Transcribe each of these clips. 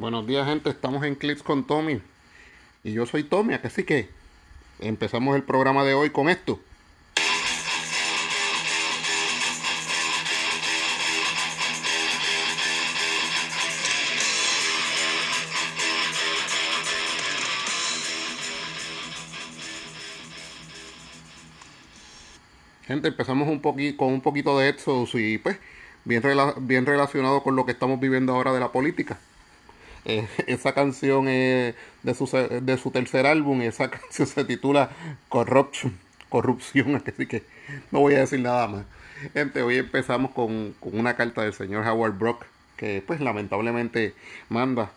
Buenos días, gente. Estamos en Clips con Tommy. Y yo soy Tommy, así que empezamos el programa de hoy con esto. Gente, empezamos un poquito con un poquito de Exodus y pues bien, bien relacionado con lo que estamos viviendo ahora de la política. Eh, esa canción es de su, de su tercer álbum y esa canción se titula Corruption, Corrupción, así que no voy a decir nada más. Gente, hoy empezamos con, con una carta del señor Howard Brock, que pues lamentablemente manda,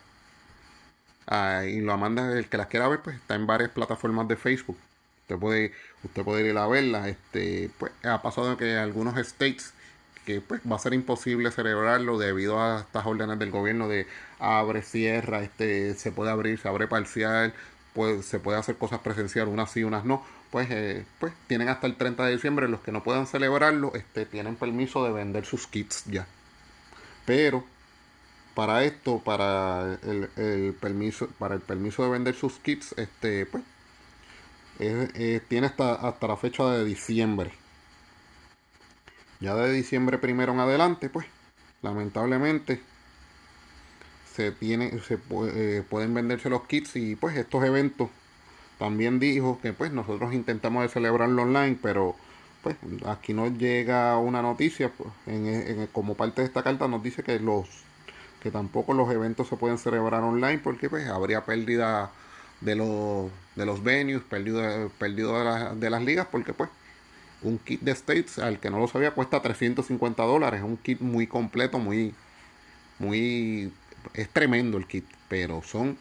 ah, y lo manda el que las quiera ver, pues está en varias plataformas de Facebook. Usted puede, usted puede ir a verla. Este, pues ha pasado que algunos states que pues va a ser imposible celebrarlo debido a estas órdenes del gobierno de abre, cierra, este, se puede abrir, se abre parcial, pues, se puede hacer cosas presenciales, unas sí, unas no, pues, eh, pues tienen hasta el 30 de diciembre, los que no puedan celebrarlo, este, tienen permiso de vender sus kits ya. Pero para esto, para el, el permiso, para el permiso de vender sus kits, este, pues, eh, tiene hasta, hasta la fecha de diciembre. Ya de diciembre primero en adelante, pues, lamentablemente, se tiene, se eh, pueden venderse los kits y pues estos eventos. También dijo que pues nosotros intentamos de celebrarlo online, pero pues aquí nos llega una noticia, pues, en, como parte de esta carta nos dice que los que tampoco los eventos se pueden celebrar online porque pues habría pérdida de los de los venues, perdido, perdido de, de las ligas porque pues un kit de States, al que no lo sabía, cuesta 350 dólares. Es un kit muy completo, muy, muy, es tremendo el kit, pero son,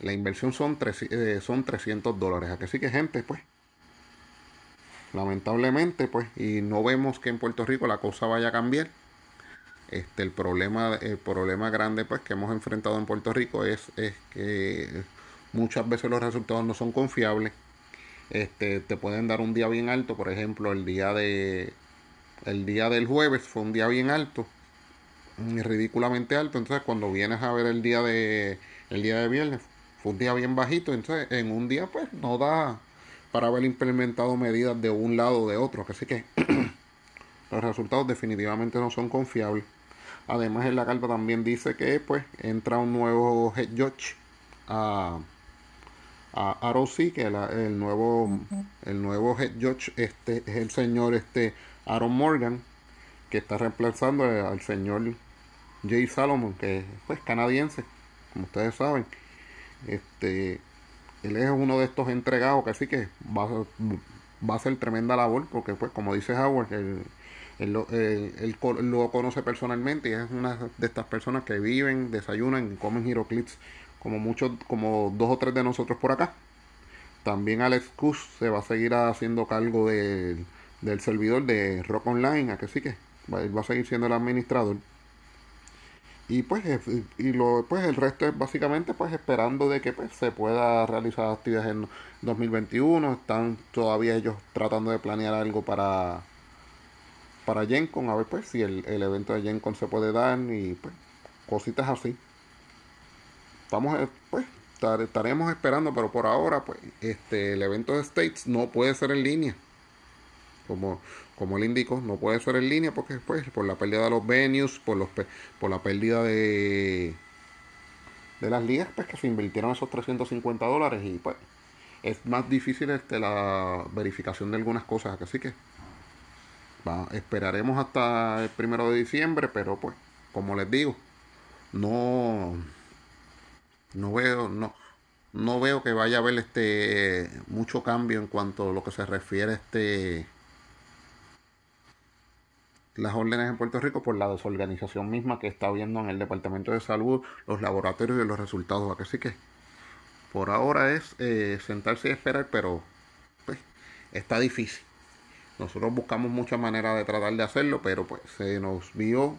la inversión son, eh, son 300 dólares. Así que gente, pues, lamentablemente, pues, y no vemos que en Puerto Rico la cosa vaya a cambiar. Este, el problema, el problema grande, pues, que hemos enfrentado en Puerto Rico es, es que muchas veces los resultados no son confiables este, te pueden dar un día bien alto, por ejemplo, el día de el día del jueves fue un día bien alto, ridículamente alto, entonces cuando vienes a ver el día de el día de viernes fue un día bien bajito, entonces en un día pues no da para haber implementado medidas de un lado o de otro, así que los resultados definitivamente no son confiables. Además en la carta también dice que pues entra un nuevo head judge a a Rossi, que el nuevo el nuevo head judge este es el señor este Aaron Morgan que está reemplazando al señor Jay Salomon que es pues, canadiense como ustedes saben. Este él es uno de estos entregados que así que va, va a ser tremenda labor porque pues como dice Howard él, él, lo conoce personalmente y es una de estas personas que viven, desayunan y comen giroclips como muchos, como dos o tres de nosotros por acá. También Alex Kush se va a seguir haciendo cargo del servidor de Rock Online, a que sí que va, a seguir siendo el administrador. Y pues, y lo, pues el resto es básicamente pues esperando de que pues, se pueda realizar actividades en 2021. Están todavía ellos tratando de planear algo para para GenCon, a ver pues si el, el evento de GenCon se puede dar y pues cositas así. Estamos, pues, estaremos esperando, pero por ahora, pues, este, el evento de States no puede ser en línea. Como, como él indicó, no puede ser en línea porque, pues, por la pérdida de los venues, por, los, por la pérdida de, de las ligas, pues, que se invirtieron esos 350 dólares y, pues, es más difícil este, la verificación de algunas cosas. Así que va, esperaremos hasta el primero de diciembre, pero, pues, como les digo, no no veo, no, no veo que vaya a haber este mucho cambio en cuanto a lo que se refiere a este las órdenes en Puerto Rico por la desorganización misma que está habiendo en el Departamento de Salud, los laboratorios y los resultados. Así que por ahora es eh, sentarse y esperar, pero pues está difícil. Nosotros buscamos muchas maneras de tratar de hacerlo, pero pues se nos vio,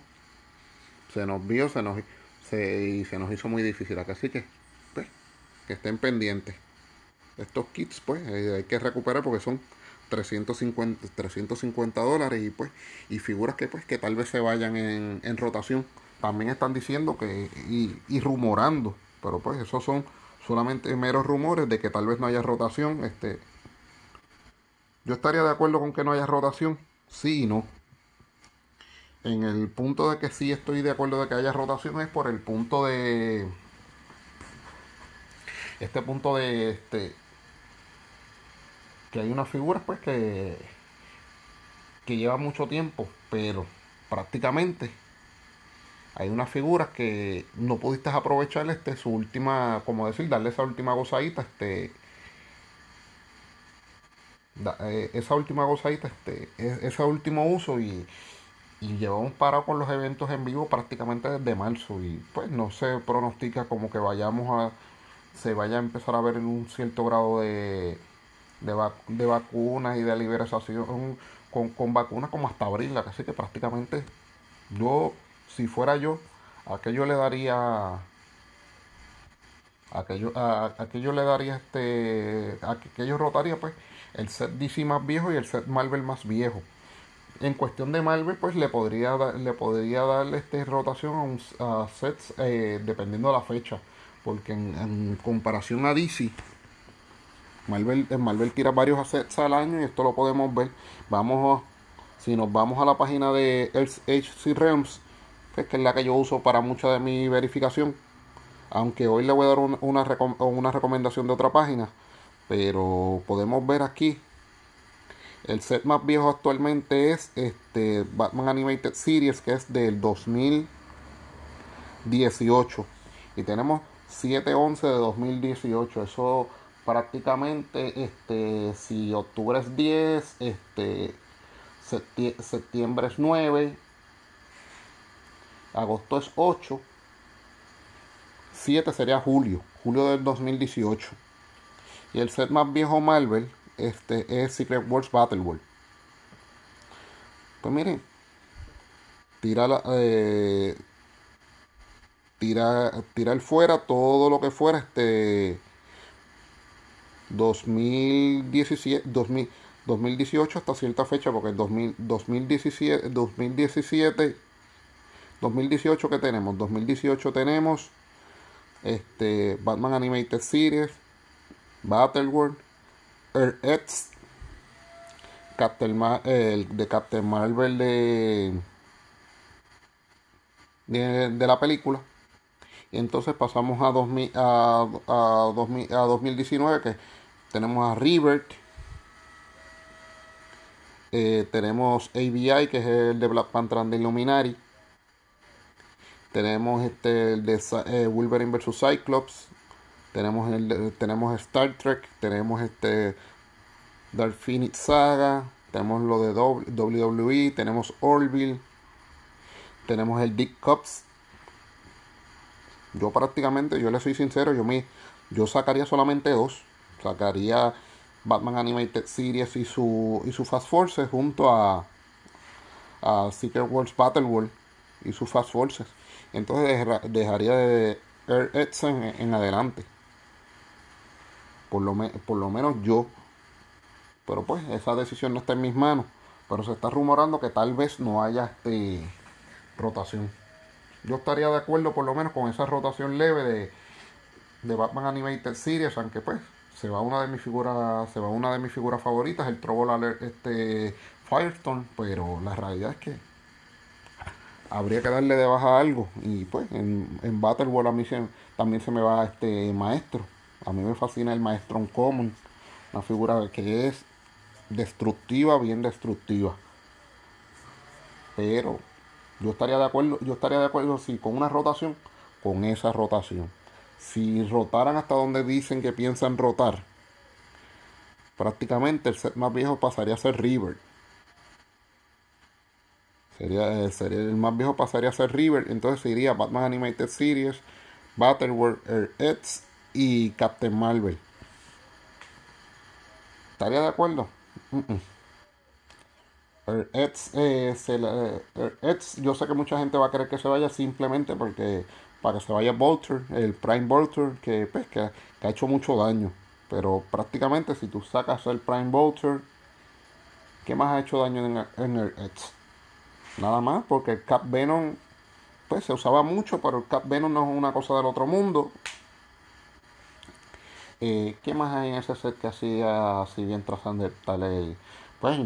se nos vio, se nos y se nos hizo muy difícil. Así que, pues, que estén pendientes. Estos kits, pues, eh, hay que recuperar porque son 350, 350 dólares y pues, y figuras que pues, que tal vez se vayan en, en rotación también están diciendo que y, rumorando, pero pues esos son solamente meros rumores de que tal vez no haya rotación. Este, yo estaría de acuerdo con que no haya rotación, sí y no. En el punto de que sí estoy de acuerdo de que haya rotación es por el punto de este punto de este que hay unas figuras pues que que lleva mucho tiempo, pero prácticamente hay unas figuras que no pudiste aprovechar este su última, como decir, darle esa última gozadita, este eh, esa última gozadita, este, ese último uso y, y llevamos parado con los eventos en vivo prácticamente desde marzo y pues no se pronostica como que vayamos a se vaya a empezar a ver un cierto grado de, de, vacunas y de liberación con, con vacunas como hasta abril, así que prácticamente yo, si fuera yo, aquello le daría aquello, a, aquello le daría este aquello rotaría pues el set DC más viejo y el set Marvel más viejo en cuestión de Marvel pues le podría le podría darle este rotación a, sets eh, dependiendo de la fecha porque en, comparación a DC, Marvel, Marvel tira varios assets al año y esto lo podemos ver. Vamos a, si nos vamos a la página de HC Realms, pues, que es la que yo uso para mucha de mi verificación, aunque hoy le voy a dar una, una recomendación de otra página, pero podemos ver aquí el set más viejo actualmente es este Batman Animated Series que es del 2018 y tenemos 7-11 de 2018. Eso prácticamente, este, si octubre es 10, este, septiembre es 9, agosto es 8, 7 sería julio, julio del 2018. Y el set más viejo Marvel este, es Secret Wars Battle World. Pues miren, tira la, eh, tirar, tirar fuera todo lo que fuera este 2017, 2018 hasta cierta fecha, porque 2017, 2017, 2018 que tenemos, 2018 tenemos este Batman Animated Series, Battleworld, Earth Captain de Captain Marvel de, de la película y entonces pasamos a, 2000, a, a, 2000, a 2019 que tenemos a Rivert. Eh, tenemos ABI que es el de Black Panther and the Illuminati. Tenemos este el de eh, Wolverine vs Cyclops. Tenemos el tenemos Star Trek, tenemos este Dark Saga, tenemos lo de WWE, tenemos Orville, tenemos el Dick Cups yo prácticamente, yo le soy sincero, yo me, yo sacaría solamente dos. Sacaría Batman Animated Series y su, y su Fast Forces junto a, a Secret Wars Battle World y su Fast Forces. Entonces dejaría de Air Edson en, adelante. Por lo, por lo menos yo. Pero pues esa decisión no está en mis manos. Pero se está rumorando que tal vez no haya este rotación yo estaría de acuerdo por lo menos con esa rotación leve de, de Batman Animated Series, aunque pues se va una de mis figuras, se va una de mis figuras favoritas, el Trouble este Firestorm, pero la realidad es que habría que darle de baja algo y pues en, en Battle World a mí también se me va este maestro. A mí me fascina el maestro Common, una figura que es destructiva, bien destructiva. Pero yo estaría de acuerdo, yo estaría de acuerdo si con una rotación, con esa rotación. Si rotaran hasta donde dicen que piensan rotar, prácticamente el set más viejo pasaría a ser River. Sería, eh, sería, el más viejo pasaría a ser River. Entonces sería Batman Animated Series, Battleworld Earth y Captain Marvel. ¿Estaría de acuerdo? Eds, eh, yo sé que mucha gente va a querer que se vaya simplemente porque para que se vaya Bolter, el Prime Bolter, que, pues, que, ha hecho mucho daño. Pero prácticamente si tú sacas el Prime Bolter, ¿qué más ha hecho daño en, el Nada más, porque el Cap Venom pues se usaba mucho, pero el Cap Venom no es una cosa del otro mundo. ¿Qué más hay en ese set que hacía así bien trascendental? El, pues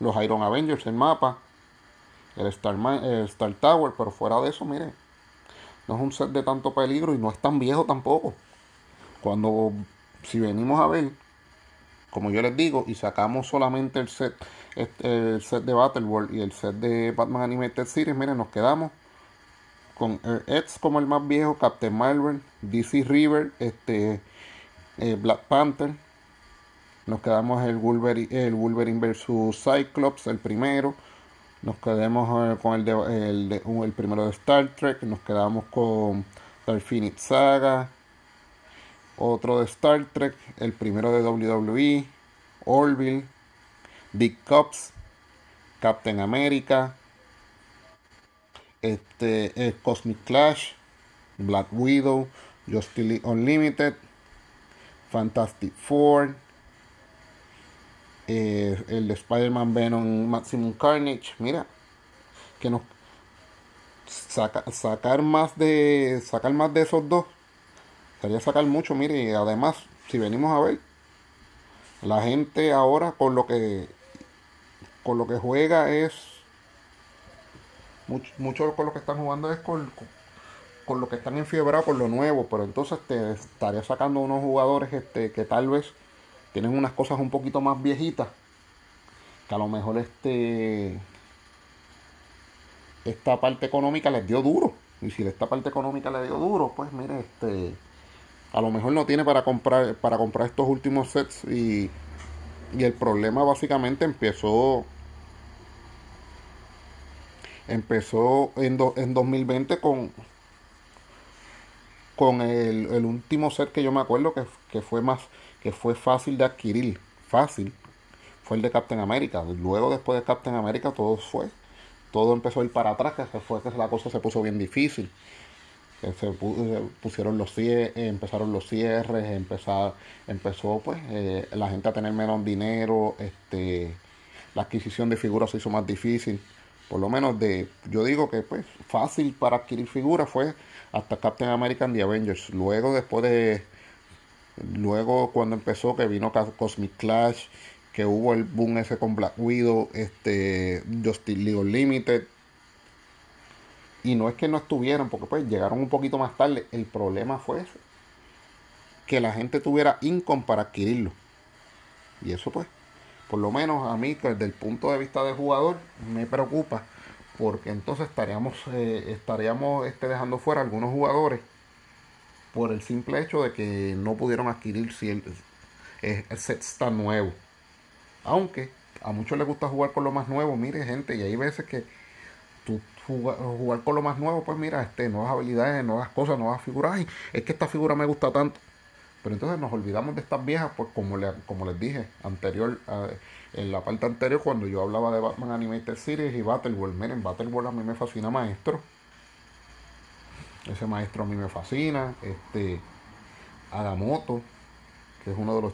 los Iron Avengers, el mapa, el Star, el Star Tower, pero fuera de eso, mire, no es un set de tanto peligro y no es tan viejo tampoco. Cuando, si venimos a ver, como yo les digo, y sacamos solamente el set, el set de Battle World y el set de Batman Animated Series, miren, nos quedamos con X como el más viejo, Captain Marvel, DC River, este, eh, Black Panther, nos quedamos el Wolverine, el Wolverine versus Cyclops, el primero, nos quedamos eh, con el, de, el, primero de Star Trek, nos quedamos con The Infinite Saga, otro de Star Trek, el primero de WWE, Orville, Dick Cops, Captain America, este, Cosmic Clash, Black Widow, Justice Unlimited, Fantastic Four, eh, el de Spider-Man Venom Maximum Carnage. Mira, que nos sacar más de sacar más de esos dos sería sacar mucho. Mire, y además, si venimos a ver, la gente ahora con lo que con lo que juega es mucho, mucho con lo que están jugando es con, lo que están enfiebrados con lo nuevo, pero entonces te estaría sacando unos jugadores este, que tal vez tienen unas cosas un poquito más viejitas, que a lo mejor este esta parte económica les dio duro. Y si esta parte económica le dio duro, pues mire, este a lo mejor no tiene para comprar para comprar estos últimos sets y, y el problema básicamente empezó empezó en, en 2020 con con el, último set que yo me acuerdo que, que fue más que fue fácil de adquirir, fácil, fue el de Captain America. Luego después de Captain America todo fue, todo empezó a ir para atrás, que fue que la cosa se puso bien difícil. Se pusieron los cierres, empezaron los cierres, empezó pues eh, la gente a tener menos dinero, este la adquisición de figuras se hizo más difícil. Por lo menos de, yo digo que pues fácil para adquirir figuras fue hasta Captain America and the Avengers. Luego después de Luego cuando empezó que vino Cosmic Clash, que hubo el boom ese con Black Widow, este Justice League Limited. Y no es que no estuvieron, porque pues llegaron un poquito más tarde. El problema fue que la gente tuviera income para adquirirlo. Y eso pues, por lo menos a mí, desde el punto de vista de jugador, me preocupa. Porque entonces estaríamos, eh, estaríamos este, dejando fuera algunos jugadores por el simple hecho de que no pudieron adquirir si el, set está nuevo. Aunque a muchos les gusta jugar con lo más nuevo, mire gente, y hay veces que tú jugar, con lo más nuevo, pues mira, este, nuevas habilidades, nuevas cosas, nuevas figuras, y es que esta figura me gusta tanto. Pero entonces nos olvidamos de estas viejas, pues como, le, como les dije anterior, en la parte anterior, cuando yo hablaba de Batman Animated Series y Battle World. Miren, Battle World a mí me fascina, maestro. Ese maestro a mí me fascina. Este, Agamotto, que es uno de los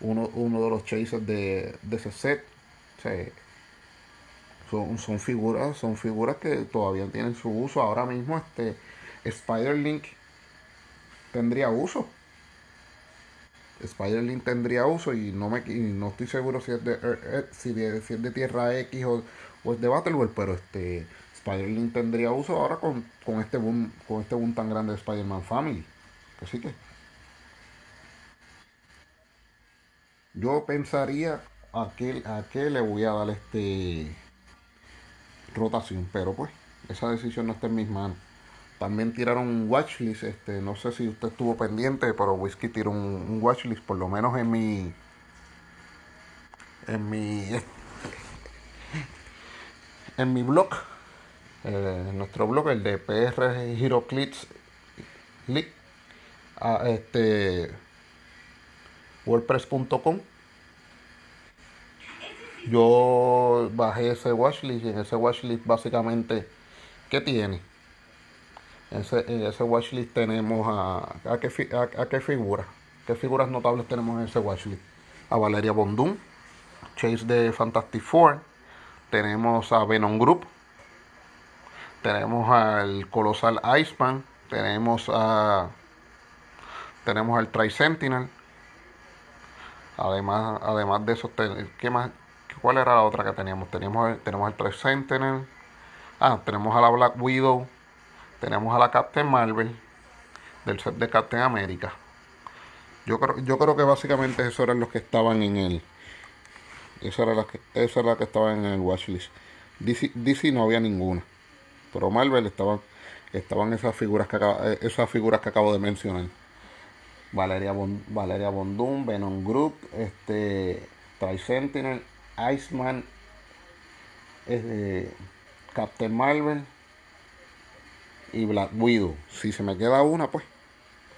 uno, uno de los chasers de, de ese set. son, son figuras, son figuras que todavía tienen su uso. Ahora mismo este Spider-Link tendría uso. Spider-Link tendría uso y no me no estoy seguro si es de, si de, si es de Tierra X o, o es de Battleworld, pero este Spider-Man tendría uso ahora con, este boom, con este boom tan grande de Spider-Man Family. Así que yo pensaría a qué, a qué le voy a dar este rotación, pero pues esa decisión no está en mis manos. También tiraron un watchlist, este, no sé si usted estuvo pendiente, pero Whiskey tiró un, un watchlist, por lo menos en mi en mi en mi blog eh, nuestro blog, el de PR Hiroclips a este WordPress.com. Yo bajé ese watchlist y en ese watchlist básicamente, ¿qué tiene? En ese, watchlist tenemos a, a, qué, a, qué figuras, qué figuras notables tenemos en ese watchlist. A Valeria Bondum, Chase de Fantastic Four, tenemos a Venom Group, tenemos al Colosal Iceman, tenemos a tenemos al Tri Sentinel. Además, además de eso, ¿qué más? ¿Cuál era la otra que teníamos? Teníamos, tenemos al Tri Sentinel. Ah, tenemos a la Black Widow. Tenemos a la Captain Marvel. Del set de Captain America. Yo creo, yo creo que básicamente esos eran los que estaban en el. Esa era la que, esa era la que estaba en el watchlist. DC, DC no había ninguna. Pero Marvel estaban, estaban esas figuras que eh, esas figuras que acabo de mencionar. Valeria Valeria Bondum, Venom Group, este Tri Sentinel, Iceman, este, Captain Marvel y Black Widow. Si se me queda una, pues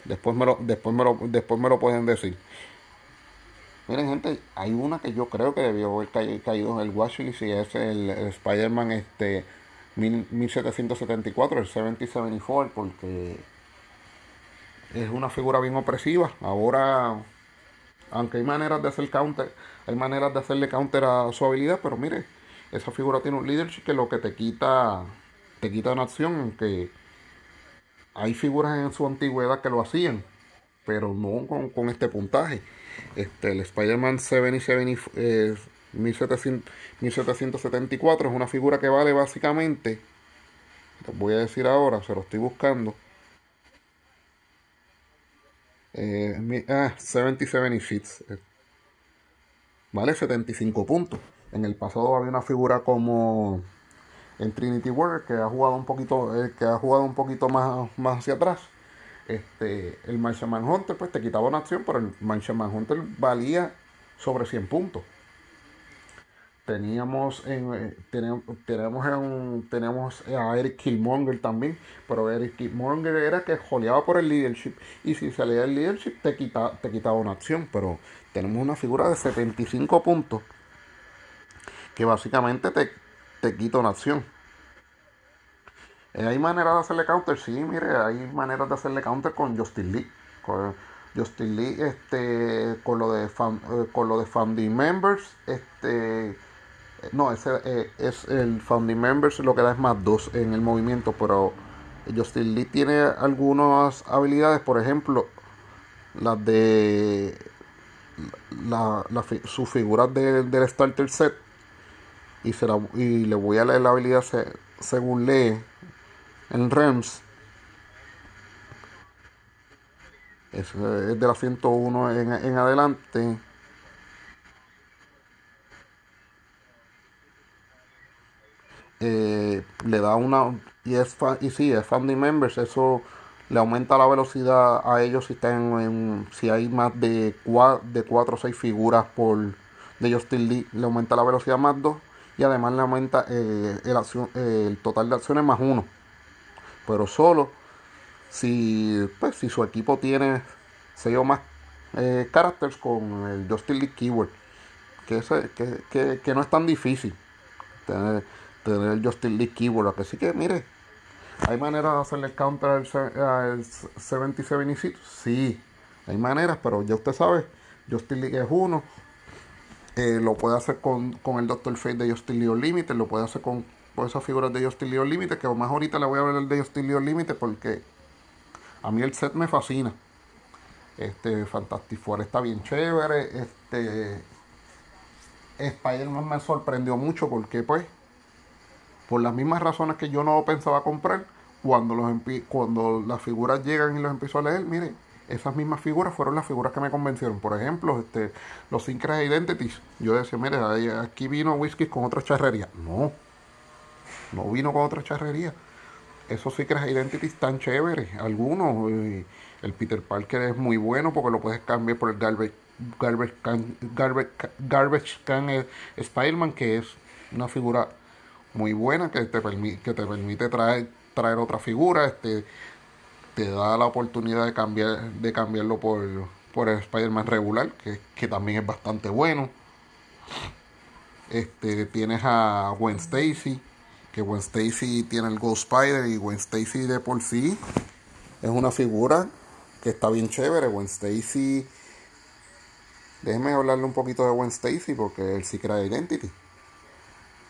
después me lo, después me lo, después me lo pueden decir. Miren gente, hay una que yo creo que debió haber caído en el watchlist y es el, Spider-Man este 1774, el 7074, porque es una figura bien opresiva. Ahora, aunque hay maneras de hacer counter, hay maneras de hacerle counter a su habilidad, pero mire, esa figura tiene un leadership que lo que te quita, te quita una acción, aunque hay figuras en su antigüedad que lo hacían, pero no con este puntaje. Este, el Spider-Man 77, 1774 es una figura que vale básicamente, voy a decir ahora, se lo estoy buscando. Eh, ah, 7076. Eh, vale 75 puntos. En el pasado había una figura como en Trinity War que ha jugado un poquito, eh, que ha jugado un poquito más, más hacia atrás este, el Martian Manhunter pues te quitaba una acción, pero el Martian Manhunter valía sobre 100 puntos. Teníamos en, eh, tenemos, tenemos, a Eric Killmonger también, pero Eric Killmonger era que joleaba por el leadership y si salía el leadership te, quita, te quitaba una acción, pero tenemos una figura de 75 puntos que básicamente te, te quita una acción. Eh, ¿Hay maneras de hacerle counter? Sí, mire, hay maneras de hacerle counter con Justin Lee. Con Justin Lee, este, con lo de fan, eh, con lo de founding members, este, eh, no, ese es el founding members lo que da es más dos en el movimiento, pero Justin Lee tiene algunas habilidades, por ejemplo, las de la, su figura del starter set y, se y le voy a leer la habilidad según lee en REMS. Es, de la 101 en, en adelante. Eh, le da una y es y sí es family members eso le aumenta la velocidad a ellos si están en, si hay más de 4 de cuatro o 6 figuras por de Justin Lee le aumenta la velocidad más 2 y además le aumenta eh, el, acción, el total de acciones más 1 pero solo si, pues, si su equipo tiene seis o más eh, characters con el Justin League Keyword, que, que, que, no es tan difícil tener, tener el Justin League Keyword, que sí que mire, hay maneras de hacerle counter al, 77 sí, hay maneras, pero ya usted sabe, Justin League es uno, eh, lo puede hacer con, con el Doctor Fate de Justin League Limited, lo puede hacer con por esas figuras de Justin Leon Limited, que más ahorita le voy a el de Justin Leon Limited porque a mí el set me fascina. Este Fantastic Four está bien chévere. Este Spider-Man me sorprendió mucho porque pues por las mismas razones que yo no pensaba comprar, cuando los cuando las figuras llegan y los empiezo a leer, miren, esas mismas figuras fueron las figuras que me convencieron. Por ejemplo, este, los Syncret Identities. Yo decía, mire, aquí vino Whisky con otra charrería. No, no vino con otra charrería. Esos Secret Identities tan chéveres, algunos. El Peter Parker es muy bueno porque lo puedes cambiar por el Garbage, Garbage Can, Garbage, Garbage Can eh, Spider-Man, que es una figura muy buena que te, permite, que te permite traer, traer otra figura. Este, te da la oportunidad de cambiar de cambiarlo por, por el Spider-Man regular, que, que también es bastante bueno. Este, tienes a Gwen Stacy, que Gwen Stacy tiene el Ghost Spider y Gwen Stacy de por sí es una figura que está bien chévere. Gwen Stacy, déjenme hablarle un poquito de Gwen Stacy porque el Secret Identity.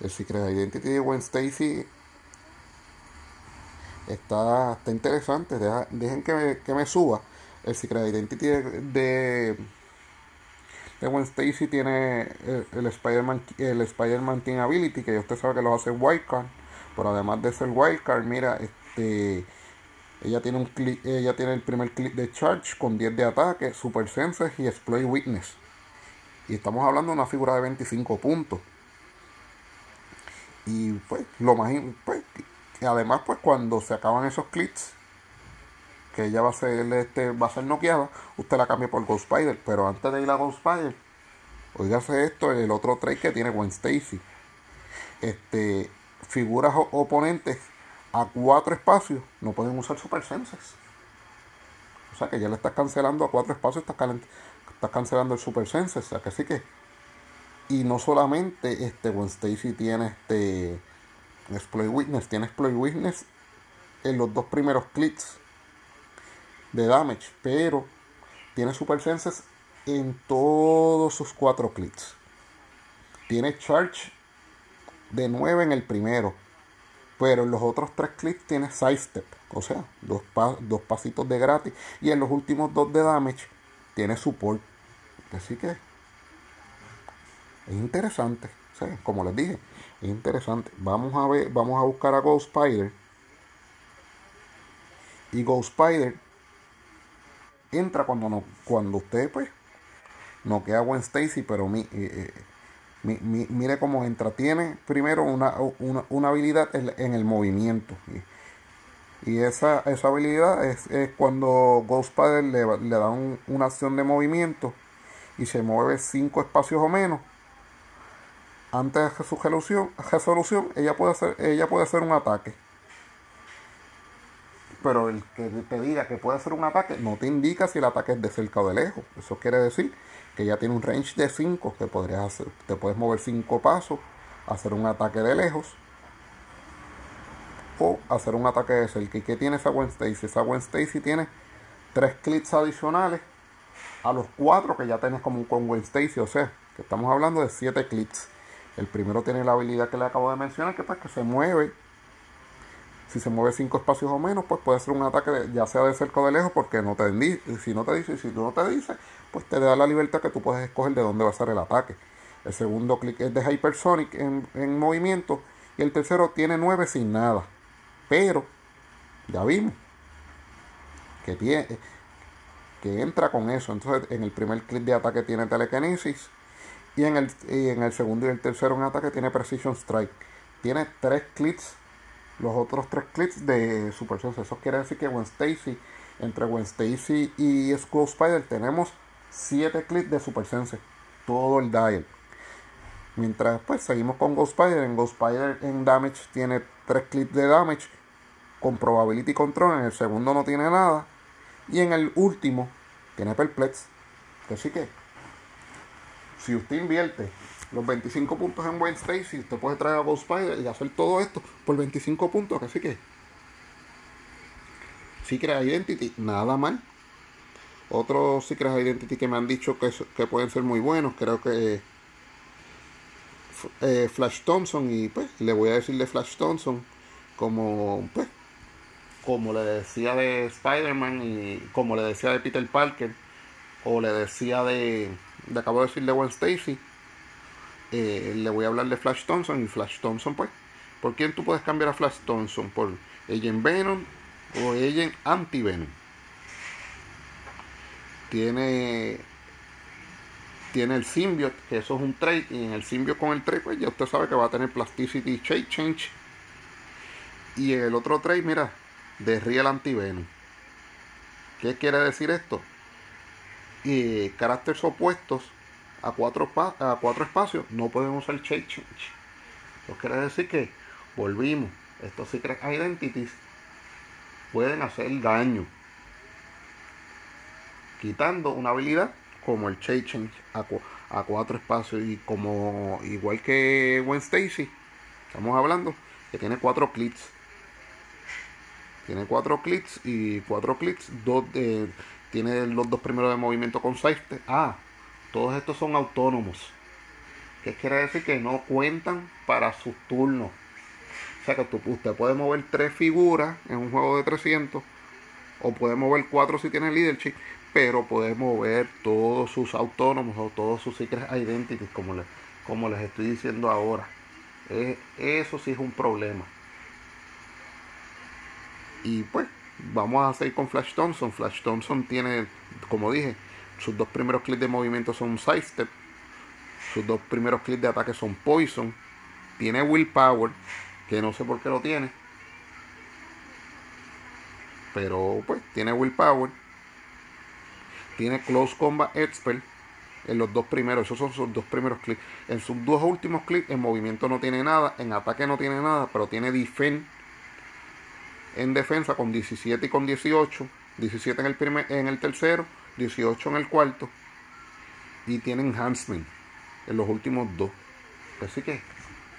El Secret Identity de Gwen Stacy Está, está interesante. dejen que me, que me, suba. El Secret Identity de, de, de Gwen Stacy tiene el, Spider-Man el Spider-Man Team Ability, que usted sabe que lo hace Wildcard. Pero además de ser Wildcard, mira, este ella tiene un clip, ella tiene el primer clip de Charge con 10 de ataque, Super Senses y Exploit Witness. Y estamos hablando de una figura de 25 puntos. Y pues, lo más pues, además, pues cuando se acaban esos clips, que ella va a ser este, va a ser noqueada, usted la cambia por Ghost Spider. Pero antes de ir a Ghost Spider, oígase esto, el otro trade que tiene Gwen Stacy. Este, figuras oponentes a cuatro espacios no pueden usar Super Senses. O sea que ya le estás cancelando a cuatro espacios, estás, cancelando el Super Senses. O sea que sí que. Y no solamente este Gwen Stacy tiene este Exploit Witness, tiene Exploit Witness en los dos primeros clics de damage, pero tiene Super Senses en todos sus cuatro clics. Tiene Charge de 9 en el primero, pero en los otros tres clics tiene sidestep, o sea, dos, dos pasitos de gratis. Y en los últimos dos de damage tiene support. Así que es interesante. como les dije, es interesante. Vamos a ver, vamos a buscar a Ghost Spider. Y Ghost Spider entra cuando no, cuando usted pues no queda Gwen Stacy, pero eh, eh, mire cómo entra. Tiene primero una, una, habilidad en, el movimiento. Y, esa, esa habilidad es, cuando Ghost le, le da una acción de movimiento y se mueve cinco espacios o menos. Antes de su resolución, resolución ella, puede hacer, ella puede hacer un ataque. Pero el que te diga que puede hacer un ataque no te indica si el ataque es de cerca o de lejos. Eso quiere decir que ya tiene un range de 5 que podrías te puedes mover 5 pasos, hacer un ataque de lejos o hacer un ataque de cerca. ¿Y qué tiene esa Gwen Stacy? Esa Gwen Stacy tiene 3 clics adicionales a los 4 que ya tienes como con Gwen Stacy, o sea, que estamos hablando de 7 clics. El primero tiene la habilidad que le acabo de mencionar, que, pues, que se mueve si se mueve 5 espacios o menos, pues puede ser un ataque ya sea de cerca o de lejos, porque no te si no te dice, si no te dice, pues te da la libertad que tú puedes escoger de dónde va a ser el ataque. El segundo clic es de Hypersonic en, en movimiento y el tercero tiene 9 sin nada. Pero ya vimos que tiene que entra con eso. Entonces en el primer clic de ataque tiene telekinesis y en el, y en el segundo y el tercero en ataque tiene Precision Strike. Tiene tres clics los otros tres clips de Super Sense. Eso quiere decir que Gwen Stacy, entre Gwen Stacy y Skull Spider, tenemos 7 clips de Super Sense. Todo el dial. Mientras pues seguimos con Ghost Spider. En Ghost Spider en Damage tiene 3 clips de Damage con Probability Control. En el segundo no tiene nada. Y en el último tiene Perplex. Así que si usted invierte los 25 puntos en Wednesday, si usted puede traer a Ghost Spider y hacer todo esto por 25 puntos, así que Secret Identity, nada mal. Otros Secret Identity que me han dicho que, que pueden ser muy buenos, creo que eh, Flash Thompson y pues le voy a decir de Flash Thompson como pues como le decía de Spider-Man y como le decía de Peter Parker o le decía de, de acabo de decir de Gwen Stacy eh, le voy a hablar de Flash Thompson y Flash Thompson pues ¿por quién tú puedes cambiar a Flash Thompson? ¿por Agent Venom o Agent Anti-Venom? tiene tiene el symbiote que eso es un trade y en el symbiote con el trade pues ya usted sabe que va a tener plasticity shape change y el otro trade mira de Real Anti-Venom ¿qué quiere decir esto? Y caracteres opuestos a cuatro, a cuatro espacios no podemos usar shape change. Eso quiere decir que volvimos. Estos secret identities pueden hacer daño. Quitando una habilidad como el shape change a, a cuatro espacios. Y como igual que Gwen Stacy, estamos hablando que tiene cuatro clics. Tiene cuatro clics y cuatro clics. Dos de, tiene los dos primeros de movimiento con side. Ah, todos estos son autónomos. ¿Qué quiere decir? Que no cuentan para sus turnos. O sea que usted puede mover tres figuras en un juego de 300 o puede mover cuatro si tiene leadership, pero puede mover todos sus autónomos o todos sus secret identities, como les, como les estoy diciendo ahora. Eh, eso sí es un problema. Y pues, vamos a seguir con Flash Thompson. Flash Thompson tiene, como dije, sus dos primeros clics de movimiento son sidestep. Sus dos primeros clics de ataque son poison. Tiene willpower, que no sé por qué lo tiene. Pero pues tiene willpower. Tiene close combat expert en los dos primeros. Esos son sus dos primeros clics. En sus dos últimos clics, en movimiento no tiene nada. En ataque no tiene nada. Pero tiene defend en defensa con 17 y con 18. 17 en el, primer, en el tercero. 18 en el cuarto. Y tiene enhancement en los últimos dos. Así que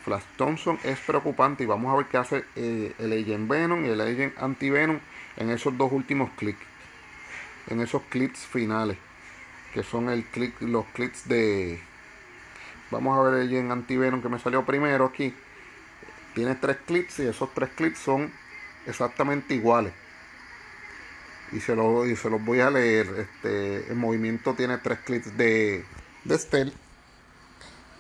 Flash Thompson es preocupante y vamos a ver qué hace eh, el Agent Venom y el Agent Anti-Venom en esos dos últimos clics. En esos clics finales. Que son el click, los clics de... Vamos a ver el Agent Anti-Venom que me salió primero aquí. Tiene tres clics y esos tres clics son exactamente iguales. Y se, lo, y se los voy a leer. Este, el movimiento tiene tres clics de, de Stealth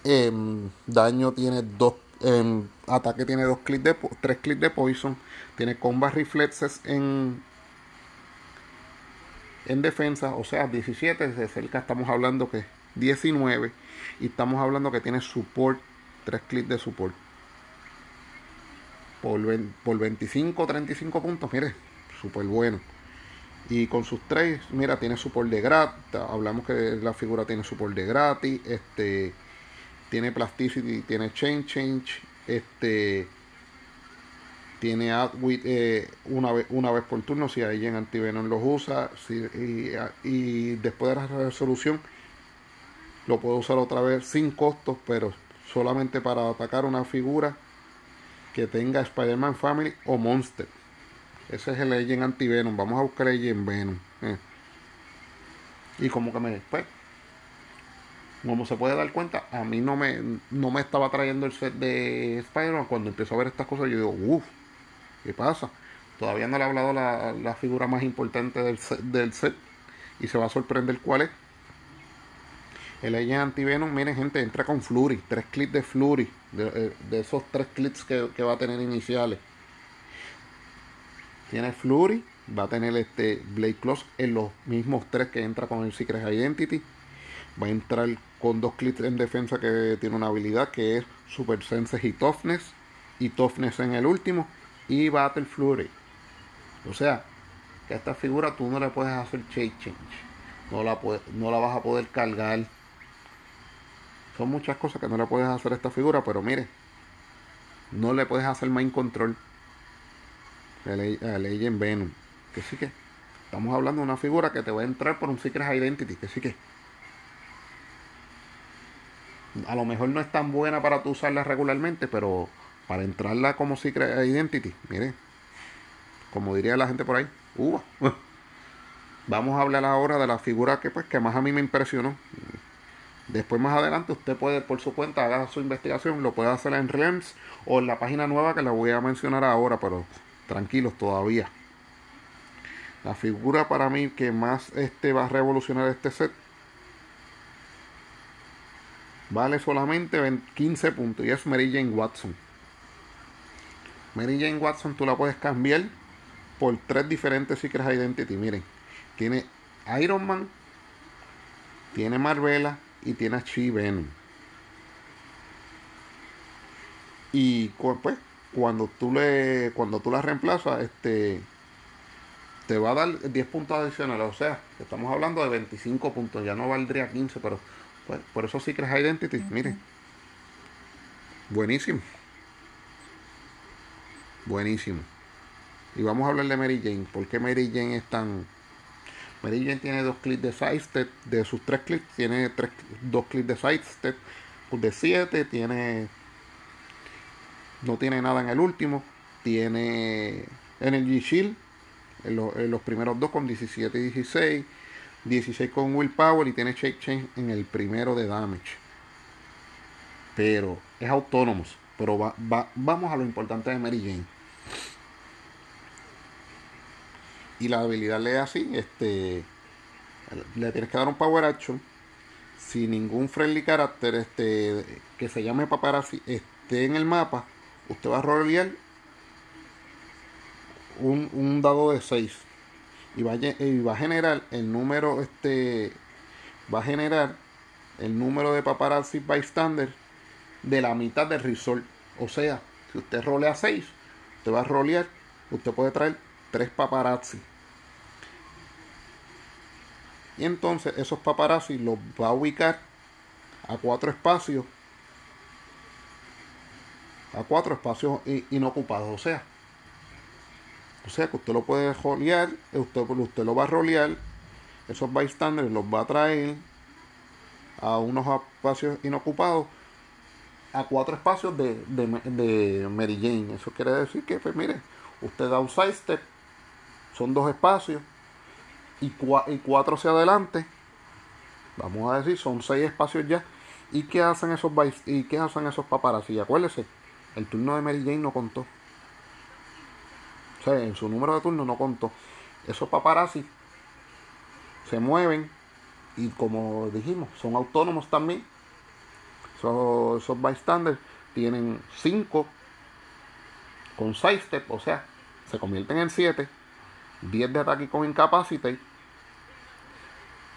Em, daño tiene dos. En ataque tiene dos clics de tres clics de poison. Tiene combat reflexes en en defensa, o sea, 17 de cerca estamos hablando que 19 y estamos hablando que tiene support, tres clics de support. Por, por 25 35 puntos, mire, súper bueno. Y con sus tres, mira, tiene support de gratis. Hablamos que la figura tiene support de gratis. Este tiene plasticity, tiene chain change, este tiene add eh, una, vez, una vez por turno si alguien antivenom los usa y, después de la resolución lo puedo usar otra vez sin costos pero solamente para atacar una figura que tenga Spider-Man Family o Monster ese es el Agent Antivenom vamos a buscar Agent Venom eh. y como que me después como se puede dar cuenta, a mí no me, no me estaba trayendo el set de Spider-Man. Cuando empiezo a ver estas cosas, yo digo, uff, ¿qué pasa? Todavía no le he hablado la, la figura más importante del del set y se va a sorprender cuál es. El Agent Antivenom, miren gente, entra con Flurry, tres clips de Flurry, de, eh, esos tres clips que, va a tener iniciales. Tiene Flurry, va a tener este Blade Close en los mismos tres que entra con el Secret Identity. Va a entrar con dos clics en defensa que tiene una habilidad que es Super Sense y Toughness. Y Toughness en el último. Y Battle Flurry. O sea, que a esta figura tú no le puedes hacer Chase Change. No la, no la vas a poder cargar. Son muchas cosas que no le puedes hacer a esta figura. Pero mire, no le puedes hacer Mind Control a Legend Venom. Que sí que estamos hablando de una figura que te va a entrar por un Secret Identity. Que sí que a lo mejor no es tan buena para tú usarla regularmente, pero para entrarla como Secret Identity, mire, como diría la gente por ahí, uva. Vamos a hablar ahora de la figura que pues que más a mí me impresionó. Después más adelante usted puede por su cuenta haga su investigación, lo puede hacer en REMS o en la página nueva que la voy a mencionar ahora, pero tranquilos todavía. La figura para mí que más este va a revolucionar este set vale solamente 15 puntos y es Mary Jane Watson. Mary Jane Watson tú la puedes cambiar por tres diferentes Secret Identity. Miren, tiene Iron Man, tiene Marvela y tiene a Chi Venom. Y pues cuando tú le cuando tú la reemplazas, este te va a dar 10 puntos adicionales, o sea, estamos hablando de 25 puntos, ya no valdría 15, pero pues, por eso Secret Identity, miren. Buenísimo. Buenísimo. Y vamos a hablar de Mary Jane. ¿Por qué Mary Jane es tan... Mary Jane tiene dos clics de sidestep. De sus tres clics, tiene tres, dos clics de sidestep. De siete, tiene... No tiene nada en el último. Tiene Energy Shield. En, en los primeros dos con 17 y 16 16 con willpower y tiene shake change en el primero de damage. Pero es autónomo. Pero va, vamos a lo importante de Mary Jane. Y la habilidad le así, este, le tienes que dar un power action sin ningún friendly character este, que se llame paparazzi esté en el mapa, usted va a rolear un, un dado de 6 y va, a, y va a generar el número este va a generar el número de paparazzi bystander de la mitad del resort. O sea si usted rolea 6 usted va a rolear usted puede traer 3 paparazzi y entonces esos paparazzi los va a ubicar a cuatro espacios. A cuatro espacios inocupados. O sea, o sea que usted lo puede rolear, usted, usted lo va a rolear, esos bystanders los va a traer a unos espacios inocupados, a cuatro espacios de, de, Mary Jane. Eso quiere decir que, pues mire, usted da un side step, son dos espacios, y, cuatro hacia adelante, vamos a decir, son seis espacios ya. ¿Y qué hacen esos y qué hacen esos paparazzi? Acuérdese, el turno de Mary Jane no contó. O sea, en su número de turno no contó. Esos paparazzi se mueven y como dijimos, son autónomos también. Esos, esos bystanders tienen cinco con 6 step, o sea, se convierten en 7, 10 de ataque con incapacitate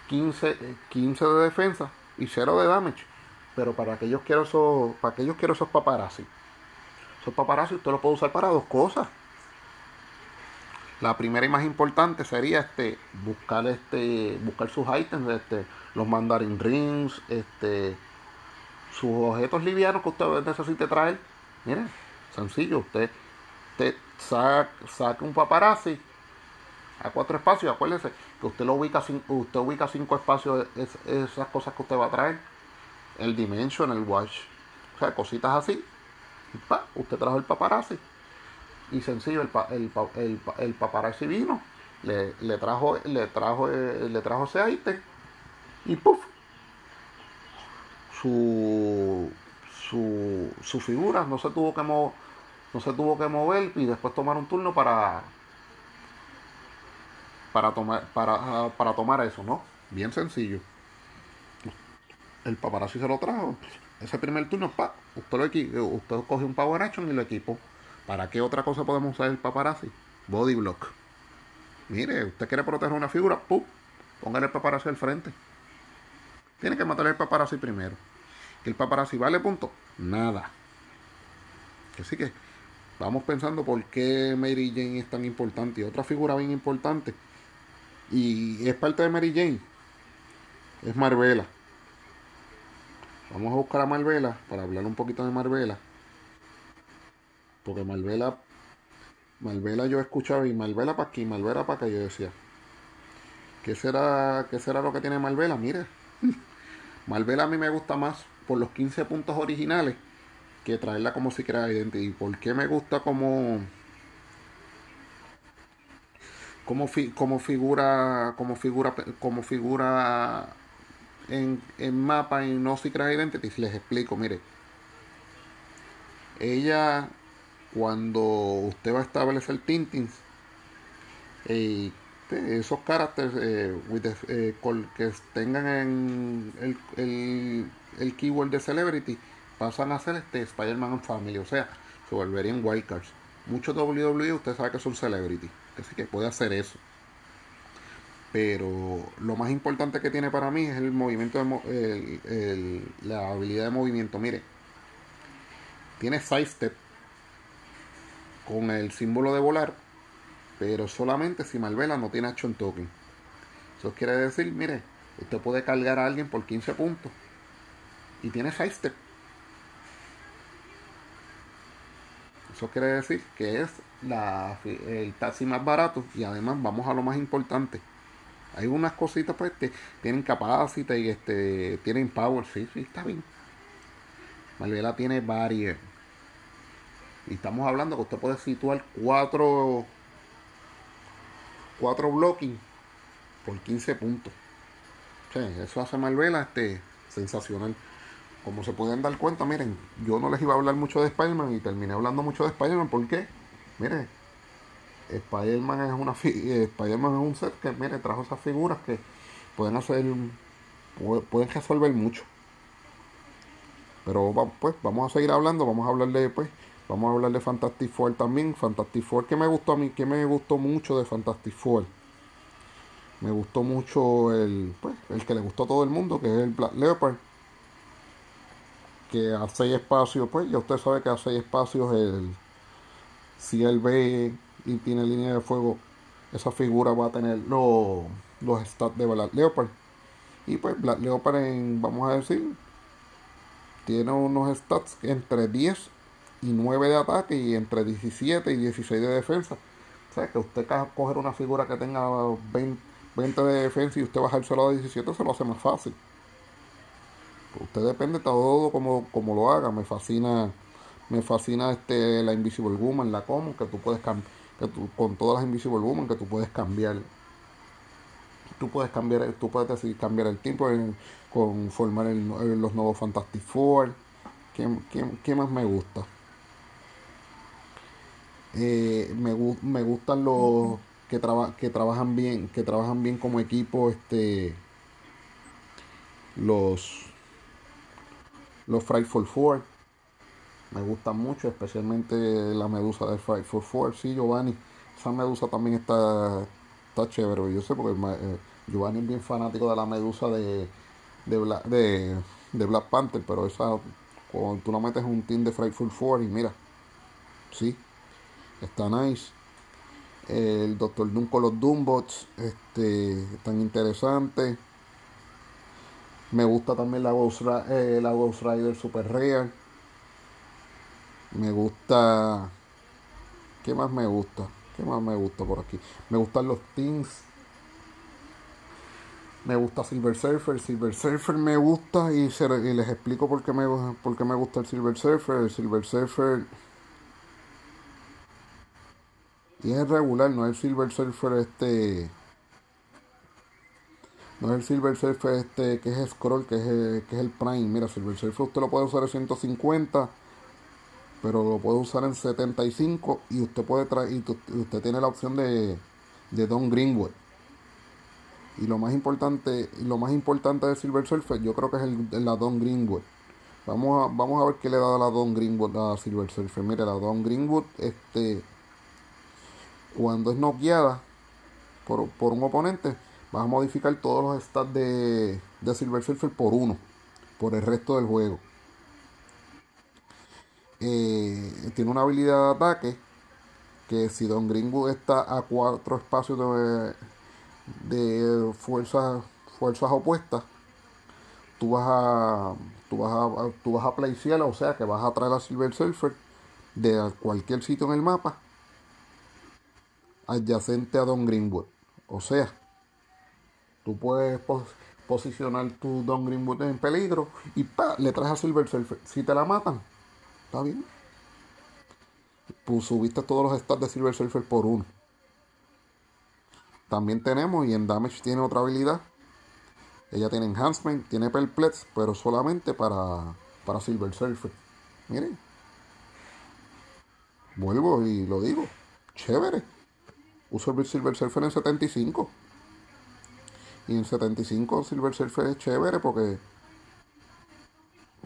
15, 15 de defensa y 0 de damage. Pero para aquellos quiero esos, para aquellos quiero esos paparazzi. Esos paparazzi usted los puede usar para dos cosas. La primera y más importante sería este buscar este buscar sus items, este, los mandarin rings, este sus objetos livianos que usted necesite traer. Miren, sencillo, usted, usted saca, saca un paparazzi a cuatro espacios, acuérdese que usted lo ubica usted ubica cinco espacios esas cosas que usted va a traer. El dimension el watch. O sea cositas así. Usted trajo el paparazzi. Y sencillo el, el, el, paparazzi vino le, le, trajo le trajo eh, le trajo ese ítem y puff su su, su figura no se tuvo que mover no se tuvo que mover y después tomar un turno para para tomar, para, para tomar eso, ¿no? Bien sencillo. El paparazzi se lo trajo. Ese primer turno, pa, usted, lo usted coge un power action y lo equipo. ¿Para qué otra cosa podemos usar el paparazzi? Body block. Mire, usted quiere proteger una figura, ¡pum! Póngale el paparazzi al frente. Tiene que matar el paparazzi primero. ¿Que el paparazzi vale punto? Nada. Así que vamos pensando por qué Mary Jane es tan importante. Y otra figura bien importante y es parte de Mary Jane. Es Marvela. Vamos a buscar a Marvela para hablar un poquito de Marvela. Porque Marvela, Marvela yo escuchaba y Marvela para aquí, Marvela para acá. Yo decía, ¿qué será, ¿qué será lo que tiene Marvela? Mire, Marvela a mí me gusta más por los 15 puntos originales que traerla como si crea Identity. ¿Por qué me gusta como como, como figura como figura como figura en, en mapa y no Secret Identity les explico mire. Ella cuando usted va a establecer tintins eh, esos caracteres eh, eh, que tengan en el, el, el, keyword de celebrity pasan a ser este Spider-Man Family o sea se volverían wildcards. Muchos WWE usted sabe que son celebrity Así que puede hacer eso. Pero lo más importante que tiene para mí es el movimiento, de, la habilidad de movimiento. Mire, tiene sidestep con el símbolo de volar, pero solamente si Malvela no tiene action token. Eso quiere decir, mire, usted puede cargar a alguien por 15 puntos y tiene sidestep. Eso quiere decir que es la, el taxi más barato y además vamos a lo más importante. Hay unas cositas pues que tienen capacidad y este tienen power, sí, sí, está bien. Malvela tiene barrier. Y estamos hablando que usted puede situar cuatro cuatro blocking por 15 puntos. eso hace Malvela este sensacional. como se pueden dar cuenta, miren, yo no les iba a hablar mucho de Spider-Man y terminé hablando mucho de Spider-Man. ¿Por qué? Miren, Spider-Man es una eh, Spider-Man es un set que, mire, trajo esas figuras que pueden hacer, pueden resolver mucho. Pero pues vamos a seguir hablando, vamos a hablar de, pues, vamos a hablar de Fantastic Four también. Fantastic Four, que me gustó a mí, que me gustó mucho de Fantastic Four. Me gustó mucho el, pues, el que le gustó a todo el mundo, que es el Black Leopard. Que seis espacios, pues ya usted sabe que seis espacios el si él ve y tiene línea de fuego, esa figura va a tener los, los stats de Black Leopard. Y pues Black Leopard en, vamos a decir, tiene unos stats entre 10 y 9 de ataque y entre 17 y 16 de defensa. O sea que usted coger una figura que tenga 20, 20 de defensa y usted bajárselo a 17 se lo hace más fácil. Usted depende todo como, como lo haga. Me fascina me fascina este la Invisible Woman, la como que tú puedes que tú, con todas las Invisible Woman que tú puedes cambiar. Tú puedes cambiar, tú puedes decidir cambiar el tiempo con formar los nuevos Fantastic Four. ¿Qué, más me gusta? Eh, me, me gustan los que, que trabajan bien, que trabajan bien como equipo, este los los Frightful Four me gustan mucho, especialmente la medusa de Fight for Four. Sí, Giovanni, esa medusa también está, está chévere. Yo sé porque eh, Giovanni es bien fanático de la medusa de, de, Black, de, Black Panther, pero esa, cuando tú la metes en un team de Frightful Four y mira, sí, está nice. El Doctor Doom con los Doombots, este, tan interesante. Me gusta también la Ghost, eh, la Ghost Rider Super Real me gusta. ¿Qué más me gusta? ¿Qué más me gusta por aquí? Me gustan los teams. Me gusta Silver Surfer. Silver Surfer me gusta y, les explico por qué, me, por qué me gusta el Silver Surfer. El Silver Surfer. Y es regular, no es el Silver Surfer este. No es el Silver Surfer este que es Scroll, que es, que es el Prime. Mira, Silver Surfer usted lo puede usar en 150 pero lo puede usar en 75 y usted puede traer y usted tiene la opción de, de Don Greenwood. Y lo más importante, lo más importante de Silver Surfer, yo creo que es el, la Don Greenwood. Vamos a, vamos a ver qué le da la Don Greenwood a Silver Surfer. Mire, la Don Greenwood, este, cuando es noqueada por, por un oponente, vas a modificar todos los stats de, de Silver Surfer por uno, por el resto del juego. Tiene una habilidad de ataque que si Don Greenwood está a cuatro espacios de, fuerzas, fuerzas opuestas, tú vas a tú vas a tú vas a o sea que vas a traer a Silver Surfer de cualquier sitio en el mapa adyacente a Don Greenwood. O sea, tú puedes posicionar tu Don Greenwood en peligro y pa, le traes a Silver Surfer. Si te la matan, Está bien. Pues subiste todos los stats de Silver Surfer por uno. También tenemos, y en Damage tiene otra habilidad. Ella tiene Enhancement, tiene Perplex, pero solamente para, para Silver Surfer. Miren. Vuelvo y lo digo. Chévere. Uso el Silver Surfer en 75. Y en 75 Silver Surfer es chévere porque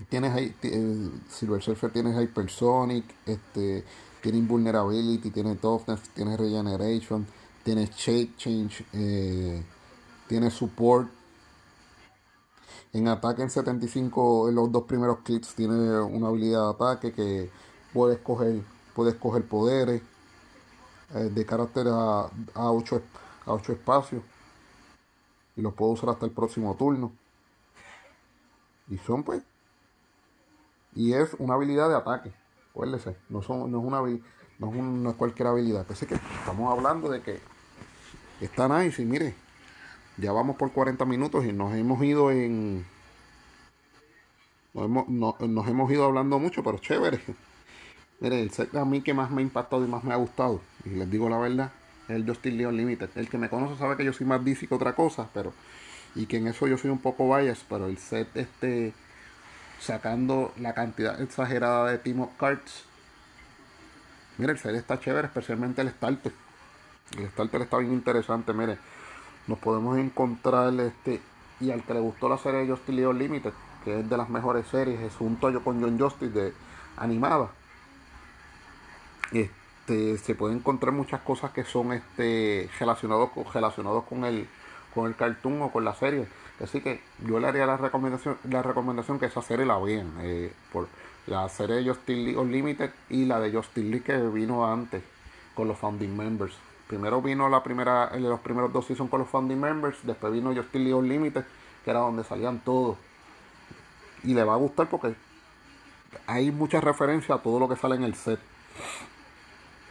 tienes eh, Silver Surfer tienes Hypersonic, este, tiene Invulnerability, tiene Toughness, tiene Regeneration, tiene Shape Change, eh, tiene Support. En ataque en 75, en los dos primeros clips tiene una habilidad de ataque que puedes coger, puedes coger poderes eh, de carácter a, a, 8, a 8 espacios. Y los puedo usar hasta el próximo turno. Y son pues y es una habilidad de ataque. Acuérdese, no, son, no, es una, no, es cualquier habilidad. Así que estamos hablando de que está nice y mire, ya vamos por 40 minutos y nos hemos ido en... Nos hemos, nos hemos ido hablando mucho, pero chévere. Mire, el set a mí que más me ha impactado y más me ha gustado, y les digo la verdad, es el Justin Leon Limited. El que me conoce sabe que yo soy más DC que otra cosa, pero... Y que en eso yo soy un poco bias, pero el set este sacando la cantidad exagerada de Team Cards. Mire, el serie está chévere, especialmente el starter. El starter está bien interesante, mire. Nos podemos encontrar este. Y al que le gustó la serie de Justice League Limited, que es de las mejores series, es un toyo con John Justice de animada. Este, se puede encontrar muchas cosas que son este relacionados con, relacionados con el con el cartoon o con la serie. Así que yo le haría la recomendación, la recomendación que esa serie la vean. Por la serie de Justin League Unlimited y la de Justin League que vino antes con los founding members. Primero vino la primera, los primeros dos seasons con los founding members, después vino Justin League Unlimited, que era donde salían todos. Y le va a gustar porque hay muchas referencias a todo lo que sale en el set.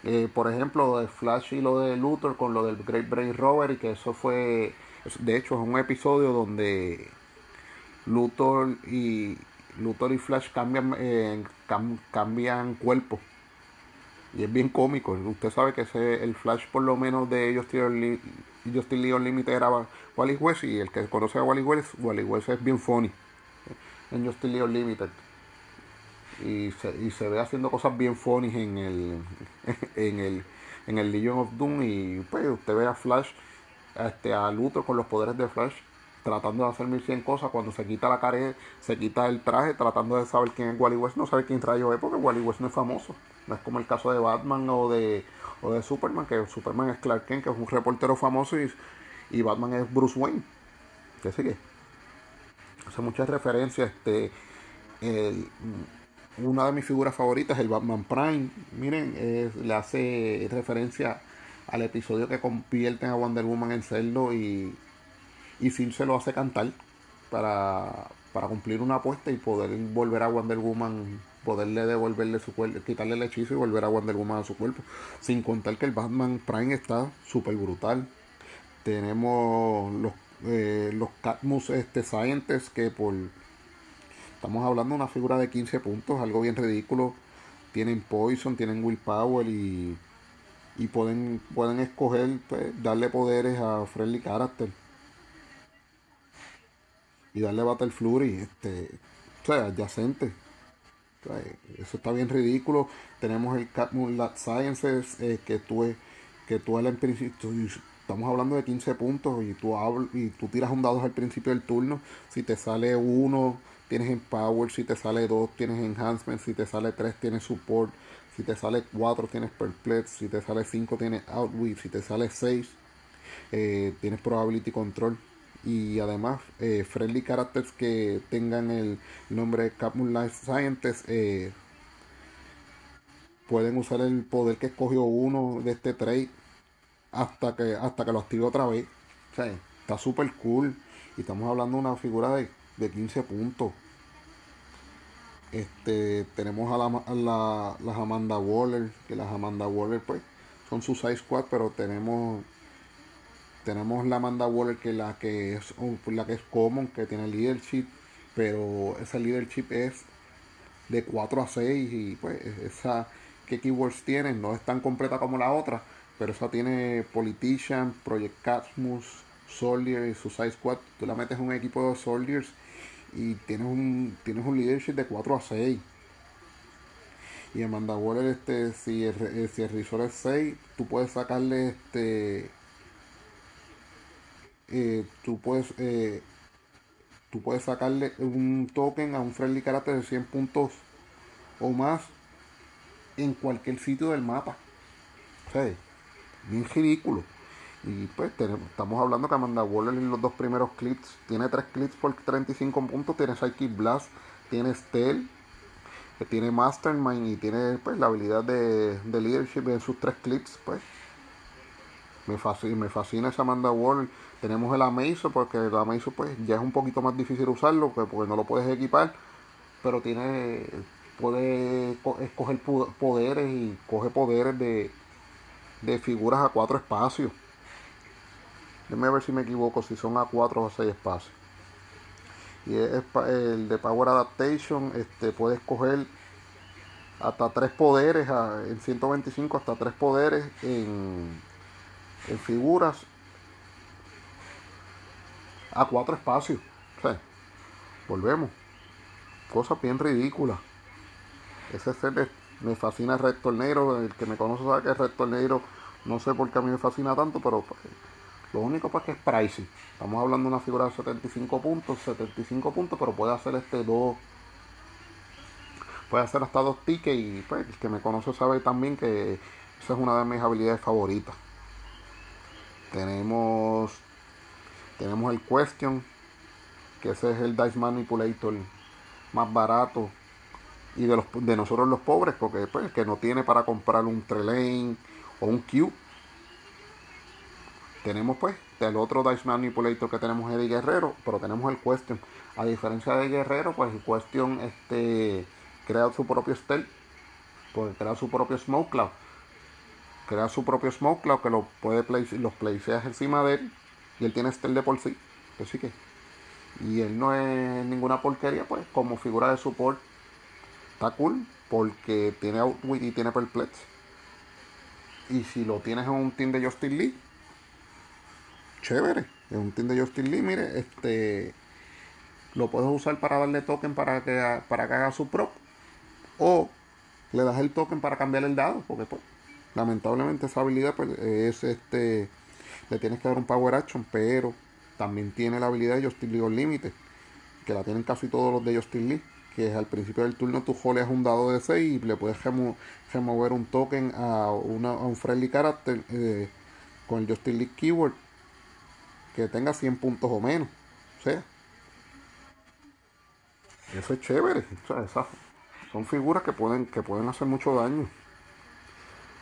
Eh, por ejemplo, lo de Flash y lo de Luthor con lo del Great Brain Robbery, que eso fue, de hecho, es un episodio donde Luthor y Luthor y Flash cambian, eh, cambian cuerpo. Y es bien cómico. Usted sabe que ese, el Flash, por lo menos de Justin League Unlimited, era Wally West. Y el que conoce a Wally West, Wally West es bien funny en Justin League Unlimited y se, y se ve haciendo cosas bien funny en el en el en el Legion of Doom y pues usted ve a Flash este a Luthor con los poderes de Flash tratando de hacer mil cien cosas cuando se quita la cara se quita el traje tratando de saber quién es Wally West no sabe quién trae es porque Wally West no es famoso. No es como el caso de Batman o de o de Superman que Superman es Clark Kent que es un reportero famoso y, y Batman es Bruce Wayne. Que sigue hace muchas referencias este una de mis figuras favoritas, el Batman Prime. Miren, le hace referencia al episodio que convierten a Wonder Woman en cerdo y, y Phil se lo hace cantar para, para cumplir una apuesta y poder volver a Wonder Woman, poderle devolverle su cuerpo, quitarle el hechizo y volver a Wonder Woman a su cuerpo. Sin contar que el Batman Prime está súper brutal. Tenemos los, eh, los Catmus este, Scientists que por Estamos hablando de una figura de 15 puntos, algo bien ridículo. Tienen Poison, tienen Willpower y, y pueden, pueden escoger, pues, darle poderes a Friendly Character. Y darle Battle Flurry, este, o sea, adyacente. eso está bien ridículo. Tenemos el Cat Moonlight Sciences, eh, que tú, que tú al principio, estamos hablando de 15 puntos y tú, y tú tiras un dado al principio del turno. Si te sale uno, tienes Empower, si te sale 2 tienes Enhancement, si te sale 3 tienes Support, si te sale 4 tienes Perplex, si te sale 5 tienes Outwit, si te sale 6 eh, tienes Probability Control. Y además eh, friendly characters que tengan el nombre Captain Life Scientist eh, pueden usar el poder que escogió uno de este trade hasta que hasta que lo active otra vez. O está súper cool. Y estamos hablando de una figura de de 15 puntos. Este, tenemos a, la, las Amanda Waller, que las Amanda Waller pues son su size squad, pero tenemos tenemos la Amanda Waller que la que es la que es common, que tiene leadership, pero esa leadership es de 4 a 6 y pues esa que keywords tiene no es tan completa como la otra, pero esa tiene Politician, Project Catmus, Soldier y Suicide Squad. Tú la metes en un equipo de Soldiers y tienes un, tienes un leadership de 4 a 6. Y Amanda Waller, este, si el, si el es 6, tú puedes sacarle este. Eh, tú puedes eh, tú puedes sacarle un token a un friendly carácter de 100 puntos o más en cualquier sitio del mapa. O sea, bien ridículo. Y pues estamos hablando que Amanda Waller en los dos primeros clips tiene tres clips por 35 puntos, tiene Psychic Blast, tiene Steel, tiene Mastermind y tiene pues la habilidad de, leadership en sus tres clips, pues. Me fascina, me fascina esa Amanda Waller. Tenemos el Amazo, porque el Amazo pues ya es un poquito más difícil usarlo, porque no lo puedes equipar, pero tiene puede escoger poderes y coge poderes de, de figuras a cuatro espacios. Déjame ver si me equivoco, si son a 4 o 6 espacios. Y es el de Power Adaptation, este, puede escoger hasta 3 poderes, en 125 hasta 3 poderes en, en figuras a 4 espacios. volvemos. cosas bien ridículas. Ese set me fascina el Red Tornado. El que me conoce sabe que el Red Tornado no sé por qué a mí me fascina tanto, pero lo único pues que es pricey. Estamos hablando de una figura de 75 puntos, 75 puntos, pero puede hacer este dos. Puede hacer hasta dos tickets y pues el que me conoce sabe también que esa es una de mis habilidades favoritas. Tenemos tenemos el Question, que ese es el Dice Manipulator más barato y de los de nosotros los pobres, porque pues que no tiene para comprar un Trelane o un Q. Tenemos pues el otro Dice Manipulator que tenemos Eddie Guerrero, pero tenemos el Question. A diferencia de Guerrero, pues el Question este crea su propio stealth, pues crea su propio Smoke Cloud. Crea su propio Smoke Cloud que lo puede place, los placeas encima de él y él tiene stealth de por sí. Así que y él no es ninguna porquería, pues como figura de support está cool porque tiene Outwit y tiene Perplex. Y si lo tienes en un team de Justin Lee, chévere. En un team de Justin Lee, mire, este lo puedes usar para darle token para que, para que haga su prop. O le das el token para cambiar el dado. Porque pues, lamentablemente esa habilidad pues, es este. Le tienes que dar un power action. Pero también tiene la habilidad de Justin Lee Unlimited. Que la tienen casi todos los de Justin Lee que es al principio del turno tú joleas un dado de 6 y le puedes remover un token a, una, un friendly character eh, con el Justin League Keyword que tenga 100 puntos o menos. O sea, eso es chévere. son figuras que pueden, que pueden hacer mucho daño.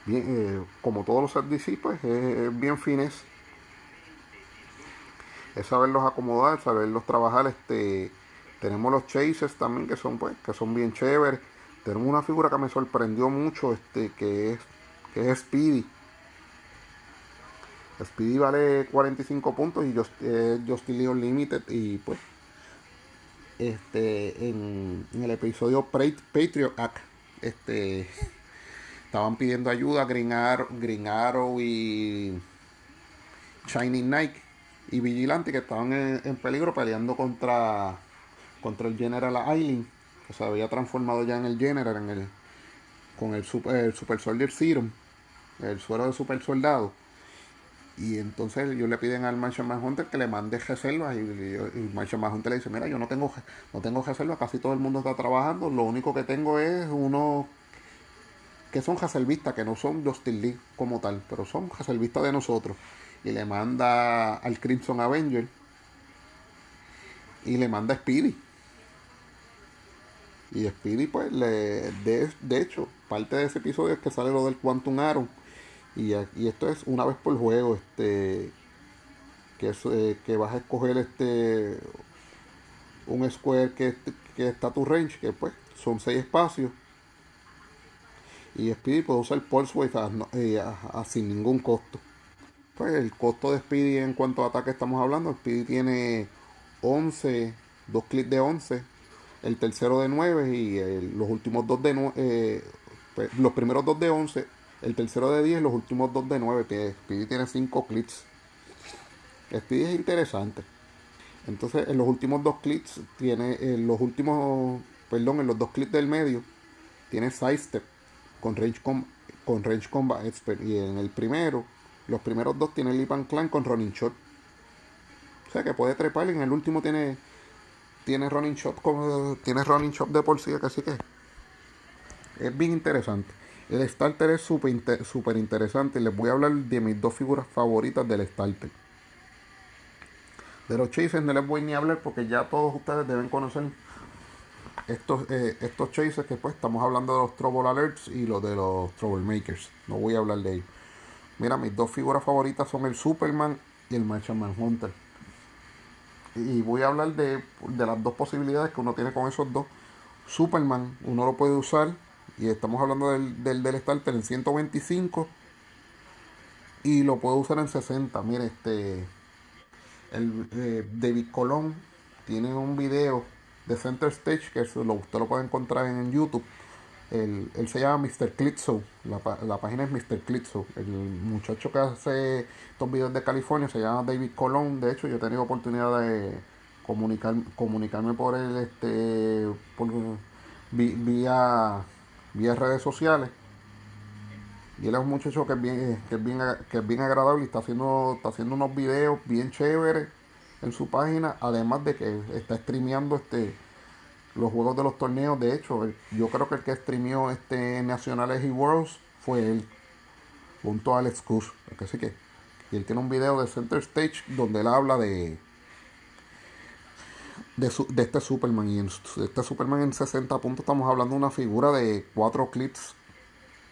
Bien, eh, como todos los sets DC, pues es, bien fines. Es saberlos acomodar, saberlos trabajar. Este, tenemos los chases también que son pues, que son bien chéveres. Tenemos una figura que me sorprendió mucho, este, que es, que es Speedy. Speedy vale 45 puntos y Just, eh, Justin Lee Unlimited. Y pues, este, en, el episodio Patriot Act, este, estaban pidiendo ayuda a Green Arrow, y Shining Nike y Vigilante que estaban en peligro peleando contra contra el General Aileen, que se había transformado ya en el General, en el, con el Super, super Soldier Serum, el suero de super soldado. Y entonces ellos le piden al Marshall Manhunter que le mande reservas y, y, Marshall Manhunter le dice, mira, yo no tengo, no tengo reservas, casi todo el mundo está trabajando, lo único que tengo es uno que son reservistas, que no son Justin Lee como tal, pero son reservistas de nosotros. Y le manda al Crimson Avenger y le manda a Speedy. Y Speedy, pues, le, de, de, hecho, parte de ese episodio es que sale lo del Quantum Arrow. Y, esto es una vez por juego, este que, eh, vas a escoger este un square que, está a tu range, que pues son seis espacios. Y Speedy puede usar Pulse Wave eh, sin ningún costo. Pues el costo de Speedy en cuanto a ataque estamos hablando, Speedy tiene 11, dos clics de 11 el tercero de 9 y los últimos dos de 9, eh, pues, los primeros dos de 11, el tercero de 10 los últimos dos de 9, que Speedy tiene 5 clics. Speedy es interesante. Entonces en los últimos dos clics tiene, en los últimos, perdón, en los dos clics del medio, tiene sidestep con range, con range combat expert. Y en el primero, los primeros dos tiene Lipan Clan con running shot. O sea que puede trepar y en el último tiene tiene running shot como tiene running shot de por sí, así que es bien interesante. El starter es súper interesante y les voy a hablar de mis dos figuras favoritas del starter. De los chases no les voy ni a hablar porque ya todos ustedes deben conocer estos, eh, estos chases que pues estamos hablando de los Trouble Alerts y los de los Troublemakers. No voy a hablar de ellos. Mira, mis dos figuras favoritas son el Superman y el Martian Manhunter y voy a hablar de, las dos posibilidades que uno tiene con esos dos. Superman, uno lo puede usar, y estamos hablando del, del, del starter en 125, y lo puede usar en 60. Mire, este, el, eh, David Colón tiene un video de Center Stage que lo, usted lo puede encontrar en YouTube él, se llama Mr. Clitso, la, la, página es Mr. Clitso. El muchacho que hace estos videos de California se llama David Colón. De hecho, yo he tenido oportunidad de comunicar, comunicarme por el este por, vía vía redes sociales. Y él es un muchacho que es bien que es bien que es bien agradable y está haciendo está haciendo unos videos bien chéveres en su página además de que está streameando este los juegos de los torneos. De hecho yo creo que el que streameó este nacionales y worlds fue él junto a Alex Kush. Que que y él tiene un video de Center Stage donde él habla de de, este Superman. Y en este Superman en 60 puntos estamos hablando de una figura de 4 clips.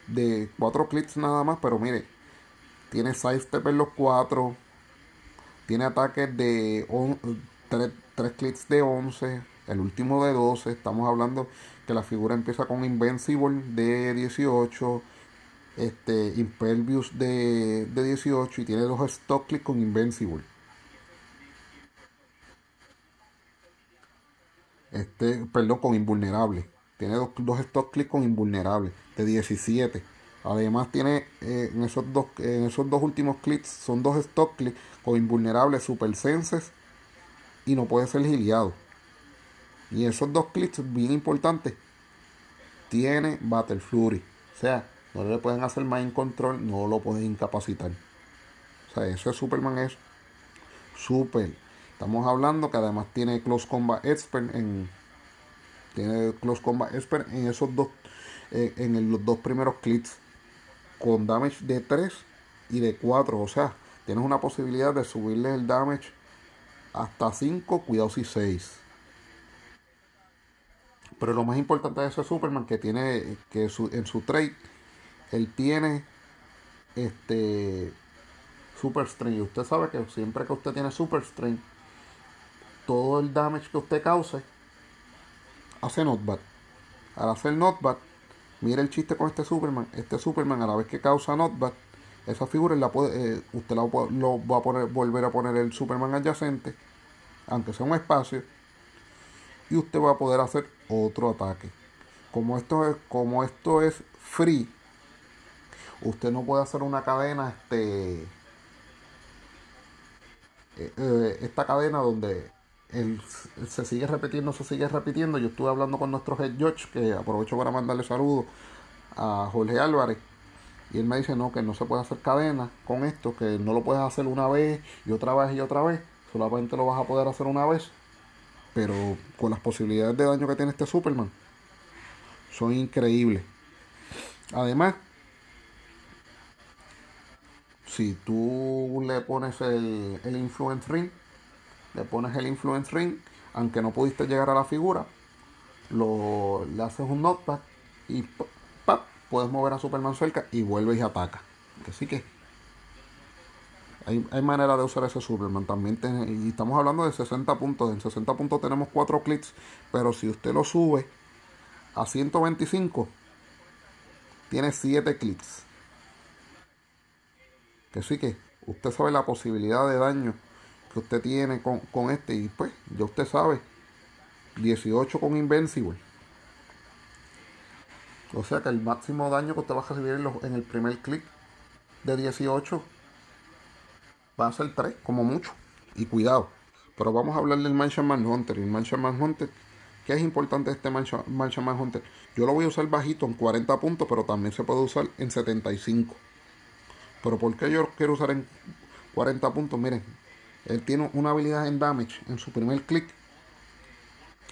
De 4 clips nada más, pero mire, tiene sidestep en los 4. Tiene ataques de 3, clips de 11. El último de 12. Estamos hablando que la figura empieza con Invincible de 18. Este Impervious de, de 18 y tiene dos stock clips con Invincible. Este, perdón, con invulnerable. Tiene dos, dos stock clicks con invulnerable de 17. Además tiene eh, en, esos dos, en esos dos últimos clics son dos stock clicks con invulnerable super senses y no puede ser giliado. Y esos dos clics bien importantes tiene Battle Fury. O sea, no le pueden hacer mind control, no lo pueden incapacitar. O sea, ese Superman es super Estamos hablando que además tiene Close Combat Expert en tiene Close Combat Expert en esos dos en los dos primeros clips con damage de 3 y de 4, o sea, tienes una posibilidad de subirle el damage hasta 5, cuidado si 6. Pero lo más importante de ese Superman que tiene que en su trade él tiene este Super Strength. Usted sabe que siempre que usted tiene Super Strength todo el damage que usted cause hace notbat. Al hacer notbat, mire el chiste con este Superman. Este Superman, a la vez que causa notbat, esa figura la eh, usted lo va a poner, volver a poner el Superman adyacente, aunque sea un espacio, y usted va a poder hacer otro ataque. Como esto es, como esto es free, usted no puede hacer una cadena, este, eh, eh, esta cadena donde se sigue repitiendo, se sigue repitiendo. Yo estuve hablando con nuestro head judge, que aprovecho para mandarle saludos a Jorge Álvarez. Y él me dice, no, que no se puede hacer cadena con esto, que no lo puedes hacer una vez y otra vez y otra vez. Solamente lo vas a poder hacer una vez. Pero con las posibilidades de daño que tiene este Superman, son increíbles. Además, si tú le pones el, el Influence Ring, le pones el influence ring, aunque no pudiste llegar a la figura, lo, le haces un notepad y puedes mover a Superman cerca y vuelves y ataca. Así que hay, manera de usar ese Superman. También y estamos hablando de 60 puntos. En 60 puntos tenemos 4 clics, pero si usted lo sube a 125, tiene 7 clics. Que sí que usted sabe la posibilidad de daño usted tiene con, este. Y pues, ya usted sabe, 18 con Invincible. O sea que el máximo daño que usted va a recibir en, el primer clic de 18 va a ser 3, como mucho. Y cuidado. Pero vamos a hablar del Mansion Manhunter. El Mansion Manhunter, ¿qué es importante este Mansion, Mansion Manhunter? Yo lo voy a usar bajito en 40 puntos, pero también se puede usar en 75. Pero ¿por qué yo quiero usar en 40 puntos? Miren, él tiene una habilidad en damage en su primer clic.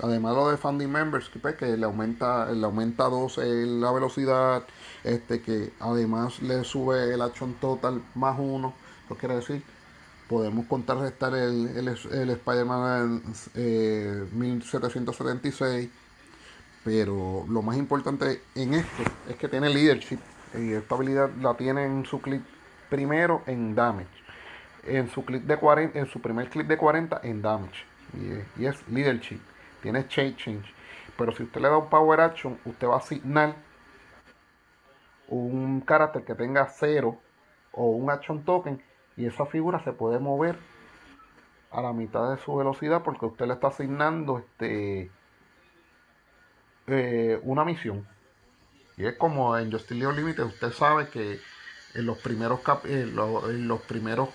Además lo de Funding Members, que, pues, le aumenta, le aumenta 2 la velocidad, este que además le sube el action total más 1. Lo quiere decir, podemos contrarrestar el, el, el Spider-Man 1776. Eh, Pero lo más importante en esto es que tiene leadership. Y esta habilidad la tiene en su clic primero en damage en su clip de 40, en su primer clip de 40 en damage. Y, es leadership. Tiene change change. Pero si usted le da un power action, usted va a asignar un carácter que tenga 0 o un action token y esa figura se puede mover a la mitad de su velocidad porque usted le está asignando este eh, una misión. Y es como en Justice League Limited, usted sabe que en los primeros cap en los primeros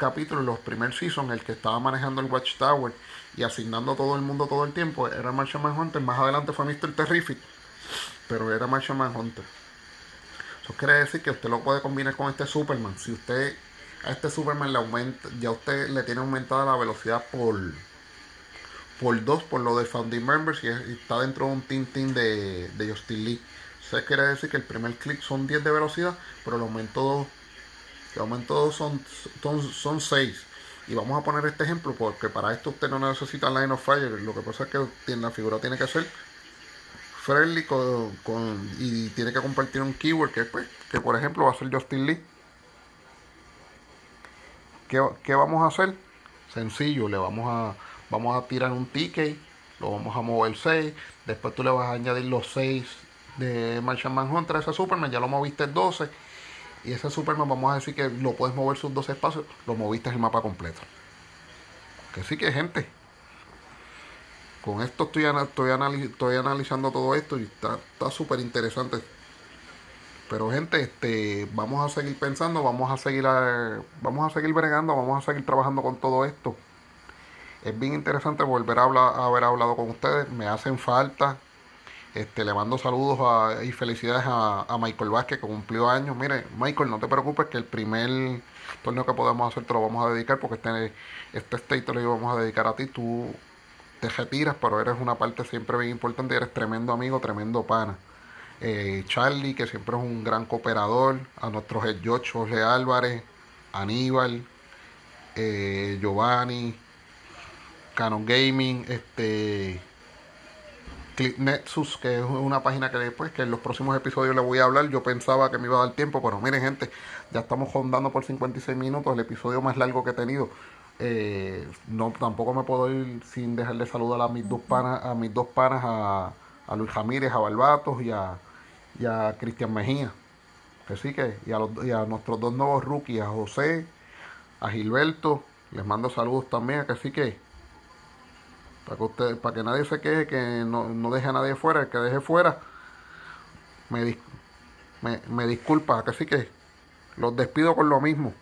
capítulos, los primer season, el que estaba manejando el Watchtower y asignando a todo el mundo todo el tiempo era Martian Manhunter. Más adelante fue Mr. Terrific, pero era Martian Manhunter. Eso quiere decir que usted lo puede combinar con este Superman. Si usted a este Superman le aumenta, ya usted le tiene aumentada la velocidad por por dos por lo de Founding Members y, está dentro de un Team Team de, de Justin Lee. Eso quiere decir que el primer clic son 10 de velocidad, pero lo aumentó 2 que aumento son, son, son 6. Y vamos a poner este ejemplo porque para esto usted no necesita line of fire. Lo que pasa es que la figura tiene que ser friendly con, con, y tiene que compartir un keyword que, pues, que por ejemplo va a ser Justin Lee. ¿Qué, ¿Qué, vamos a hacer? Sencillo, le vamos a, vamos a tirar un ticket, lo vamos a mover 6, después tú le vas a añadir los 6 de Martian Manhunter a ese Superman, ya lo moviste el 12 y ese Superman vamos a decir que lo puedes mover sus 12 espacios, lo moviste el mapa completo. Que sí que gente. Con esto estoy, estoy, estoy analizando todo esto y está súper interesante. Pero gente, este, vamos a seguir pensando, vamos a seguir, vamos a seguir bregando, vamos a seguir trabajando con todo esto. Es bien interesante volver a, hablar, a haber hablado con ustedes. Me hacen falta. Este, le mando saludos y felicidades a, Michael Vázquez que cumplió años. Mire, Michael, no te preocupes que el primer torneo que podemos hacer te lo vamos a dedicar porque este, este state lo íbamos a dedicar a ti. Tú te retiras, pero eres una parte siempre bien importante. Eres tremendo amigo, tremendo pana. Eh, Charlie, que siempre es un gran cooperador. A nuestros George José Álvarez, Aníbal, eh, Giovanni, Canon Gaming, este Clip Nexus, que es una página que después, que en los próximos episodios le voy a hablar. Yo pensaba que me iba a dar tiempo, pero miren, gente, ya estamos rondando por 56 minutos, el episodio más largo que he tenido. Eh, no, tampoco me puedo ir sin dejarle saludar a mis dos panas, a mis dos panas, a, a Luis Ramírez, a Barbatos y a, a Cristian Mejía. Que sí que, y a, los, y a nuestros dos nuevos rookies, a José, a Gilberto, les mando saludos también, que sí que para que, para que nadie se queje, que no, no deje a nadie fuera, el que deje fuera, me, me, me disculpa, que sí que los despido con lo mismo.